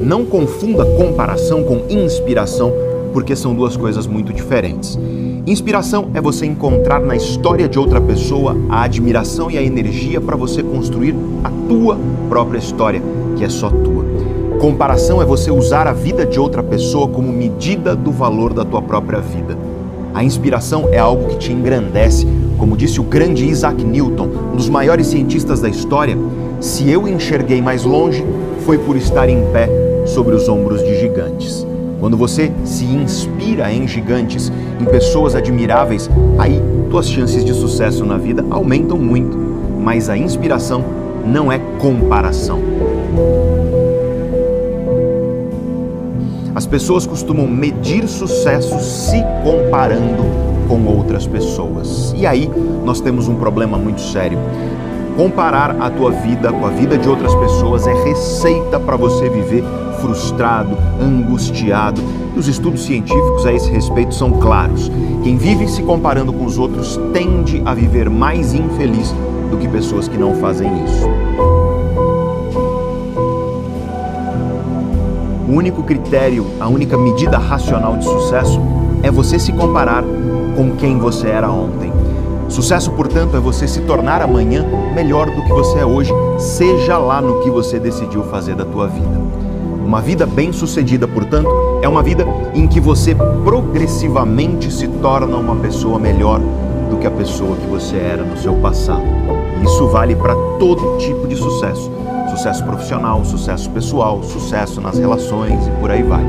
Não confunda comparação com inspiração, porque são duas coisas muito diferentes. Inspiração é você encontrar na história de outra pessoa a admiração e a energia para você construir a tua própria história, que é só tua. Comparação é você usar a vida de outra pessoa como medida do valor da tua própria vida. A inspiração é algo que te engrandece, como disse o grande Isaac Newton, um dos maiores cientistas da história. Se eu enxerguei mais longe, foi por estar em pé sobre os ombros de gigantes. Quando você se inspira em gigantes, em pessoas admiráveis, aí tuas chances de sucesso na vida aumentam muito. Mas a inspiração não é comparação. As pessoas costumam medir sucesso se comparando com outras pessoas. E aí nós temos um problema muito sério. Comparar a tua vida com a vida de outras pessoas é receita para você viver frustrado, angustiado. E os estudos científicos a esse respeito são claros. Quem vive se comparando com os outros tende a viver mais infeliz do que pessoas que não fazem isso. O único critério, a única medida racional de sucesso é você se comparar com quem você era ontem. Sucesso, portanto, é você se tornar amanhã melhor do que você é hoje, seja lá no que você decidiu fazer da tua vida. Uma vida bem-sucedida, portanto, é uma vida em que você progressivamente se torna uma pessoa melhor do que a pessoa que você era no seu passado. Isso vale para todo tipo de sucesso: sucesso profissional, sucesso pessoal, sucesso nas relações e por aí vai.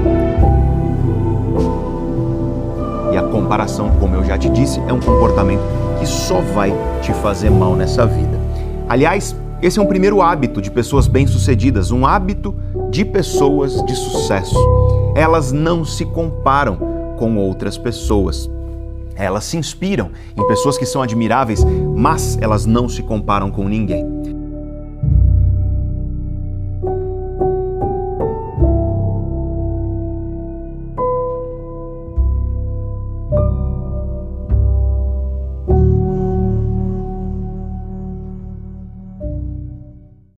E a comparação, como eu já te disse, é um comportamento que só vai te fazer mal nessa vida. Aliás, esse é um primeiro hábito de pessoas bem-sucedidas, um hábito de pessoas de sucesso. Elas não se comparam com outras pessoas. Elas se inspiram em pessoas que são admiráveis, mas elas não se comparam com ninguém.